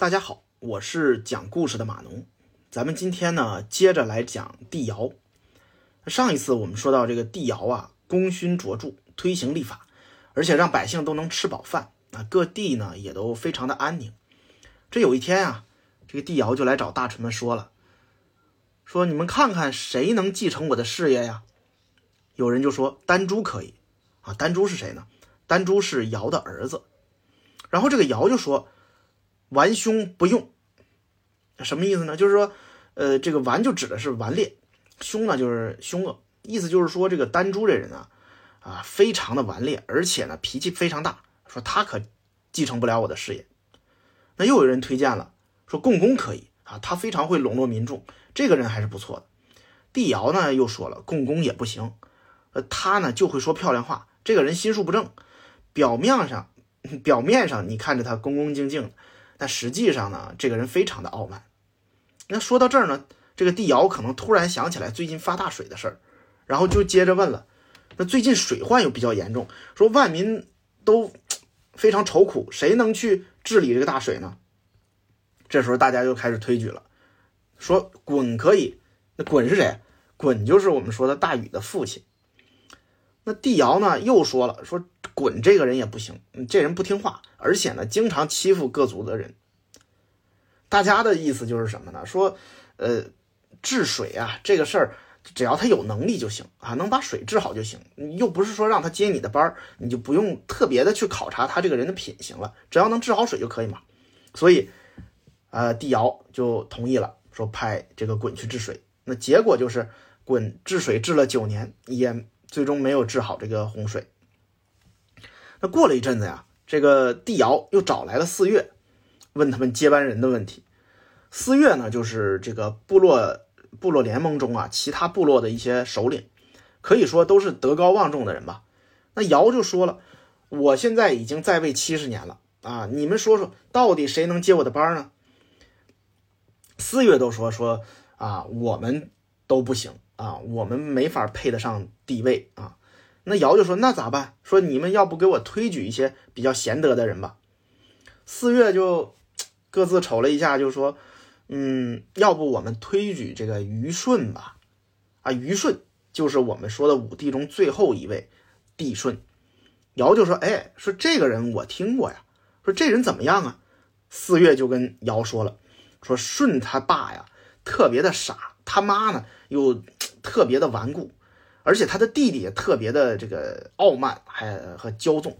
大家好，我是讲故事的马农。咱们今天呢，接着来讲帝尧。上一次我们说到这个帝尧啊，功勋卓著，推行立法，而且让百姓都能吃饱饭啊，各地呢也都非常的安宁。这有一天啊，这个帝尧就来找大臣们说了，说你们看看谁能继承我的事业呀？有人就说丹朱可以啊，丹朱是谁呢？丹朱是尧的儿子。然后这个尧就说。顽凶不用，什么意思呢？就是说，呃，这个顽就指的是顽劣，凶呢就是凶恶，意思就是说这个丹朱这人啊，啊，非常的顽劣，而且呢脾气非常大，说他可继承不了我的事业。那又有人推荐了，说共工可以啊，他非常会笼络民众，这个人还是不错的。帝尧呢又说了，共工也不行，呃，他呢就会说漂亮话，这个人心术不正，表面上表面上你看着他恭恭敬敬。但实际上呢，这个人非常的傲慢。那说到这儿呢，这个帝尧可能突然想起来最近发大水的事儿，然后就接着问了：那最近水患又比较严重，说万民都非常愁苦，谁能去治理这个大水呢？这时候大家就开始推举了，说鲧可以。那鲧是谁？鲧就是我们说的大禹的父亲。那帝尧呢又说了，说鲧这个人也不行，这人不听话，而且呢经常欺负各族的人。大家的意思就是什么呢？说，呃，治水啊这个事儿，只要他有能力就行啊，能把水治好就行。又不是说让他接你的班儿，你就不用特别的去考察他这个人的品行了，只要能治好水就可以嘛。所以，呃，帝尧就同意了，说派这个鲧去治水。那结果就是鲧治水治了九年也。最终没有治好这个洪水。那过了一阵子呀，这个帝尧又找来了四岳，问他们接班人的问题。四岳呢，就是这个部落部落联盟中啊，其他部落的一些首领，可以说都是德高望重的人吧。那尧就说了：“我现在已经在位七十年了啊，你们说说，到底谁能接我的班呢？”四岳都说说啊，我们都不行。啊，我们没法配得上帝位啊。那尧就说：“那咋办？说你们要不给我推举一些比较贤德的人吧。”四月就各自瞅了一下，就说：“嗯，要不我们推举这个虞舜吧？啊，虞舜就是我们说的五帝中最后一位帝舜。”尧就说：“哎，说这个人我听过呀，说这人怎么样啊？”四月就跟尧说了：“说舜他爸呀，特别的傻，他妈呢又……”特别的顽固，而且他的弟弟也特别的这个傲慢，还和骄纵。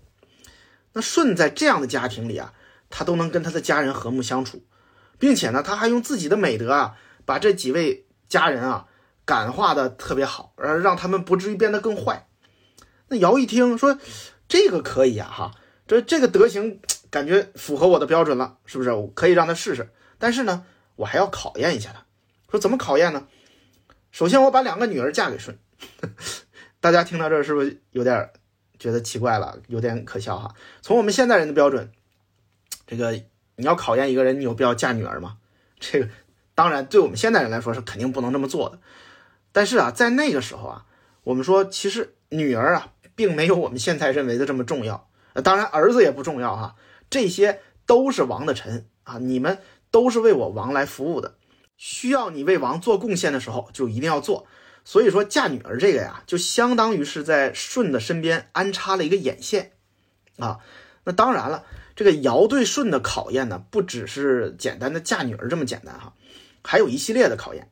那舜在这样的家庭里啊，他都能跟他的家人和睦相处，并且呢，他还用自己的美德啊，把这几位家人啊感化的特别好，而让他们不至于变得更坏。那尧一听说这个可以啊，哈，这这个德行感觉符合我的标准了，是不是？我可以让他试试，但是呢，我还要考验一下他。说怎么考验呢？首先，我把两个女儿嫁给舜。大家听到这儿是不是有点觉得奇怪了？有点可笑哈。从我们现代人的标准，这个你要考验一个人，你有必要嫁女儿吗？这个当然，对我们现代人来说是肯定不能这么做的。但是啊，在那个时候啊，我们说其实女儿啊，并没有我们现在认为的这么重要。当然，儿子也不重要哈。这些都是王的臣啊，你们都是为我王来服务的。需要你为王做贡献的时候，就一定要做。所以说嫁女儿这个呀，就相当于是在舜的身边安插了一个眼线啊。那当然了，这个尧对舜的考验呢，不只是简单的嫁女儿这么简单哈，还有一系列的考验。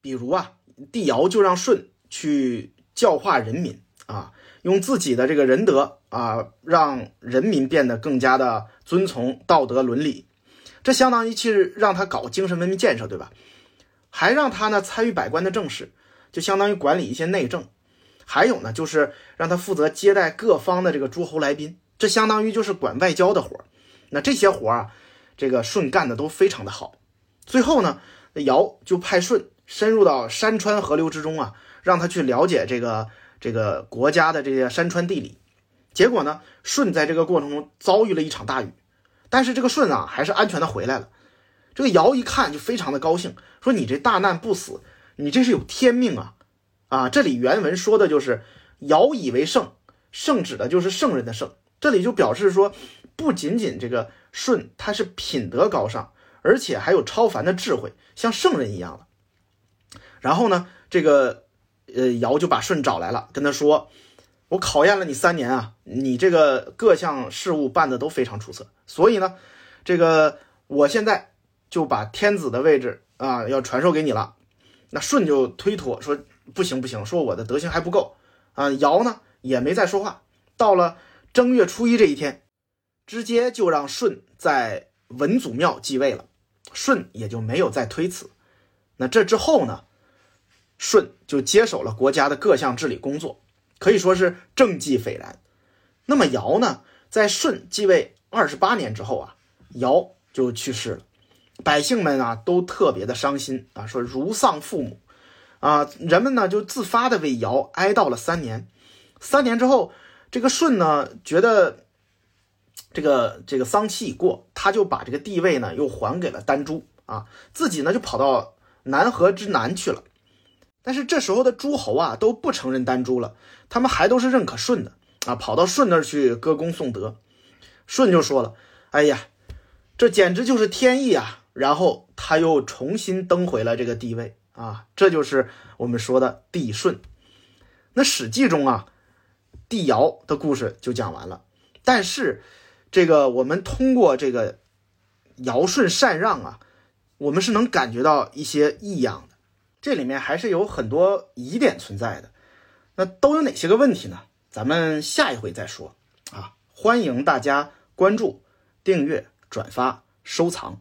比如啊，帝尧就让舜去教化人民啊，用自己的这个仁德啊，让人民变得更加的遵从道德伦理。这相当于其实让他搞精神文明建设，对吧？还让他呢参与百官的政事，就相当于管理一些内政。还有呢，就是让他负责接待各方的这个诸侯来宾，这相当于就是管外交的活儿。那这些活儿啊，这个舜干的都非常的好。最后呢，尧就派舜深入到山川河流之中啊，让他去了解这个这个国家的这些山川地理。结果呢，舜在这个过程中遭遇了一场大雨。但是这个舜啊，还是安全的回来了。这个尧一看就非常的高兴，说：“你这大难不死，你这是有天命啊！”啊，这里原文说的就是“尧以为圣”，圣指的就是圣人的圣。这里就表示说，不仅仅这个舜他是品德高尚，而且还有超凡的智慧，像圣人一样了。然后呢，这个呃尧就把舜找来了，跟他说：“我考验了你三年啊，你这个各项事务办的都非常出色，所以呢，这个我现在就把天子的位置啊要传授给你了。”那舜就推脱说：“不行不行，说我的德行还不够啊。”尧呢也没再说话。到了正月初一这一天，直接就让舜在文祖庙继位了，舜也就没有再推辞。那这之后呢？舜就接手了国家的各项治理工作，可以说是政绩斐然。那么尧呢，在舜继位二十八年之后啊，尧就去世了，百姓们啊都特别的伤心啊，说如丧父母啊，人们呢就自发的为尧哀悼了三年。三年之后，这个舜呢觉得这个这个丧期已过，他就把这个地位呢又还给了丹朱啊，自己呢就跑到南河之南去了。但是这时候的诸侯啊都不承认丹朱了，他们还都是认可舜的啊，跑到舜那儿去歌功颂德。舜就说了：“哎呀，这简直就是天意啊！”然后他又重新登回了这个地位啊，这就是我们说的帝舜。那《史记》中啊，帝尧的故事就讲完了。但是这个我们通过这个尧舜禅让啊，我们是能感觉到一些异样的。这里面还是有很多疑点存在的，那都有哪些个问题呢？咱们下一回再说啊！欢迎大家关注、订阅、转发、收藏。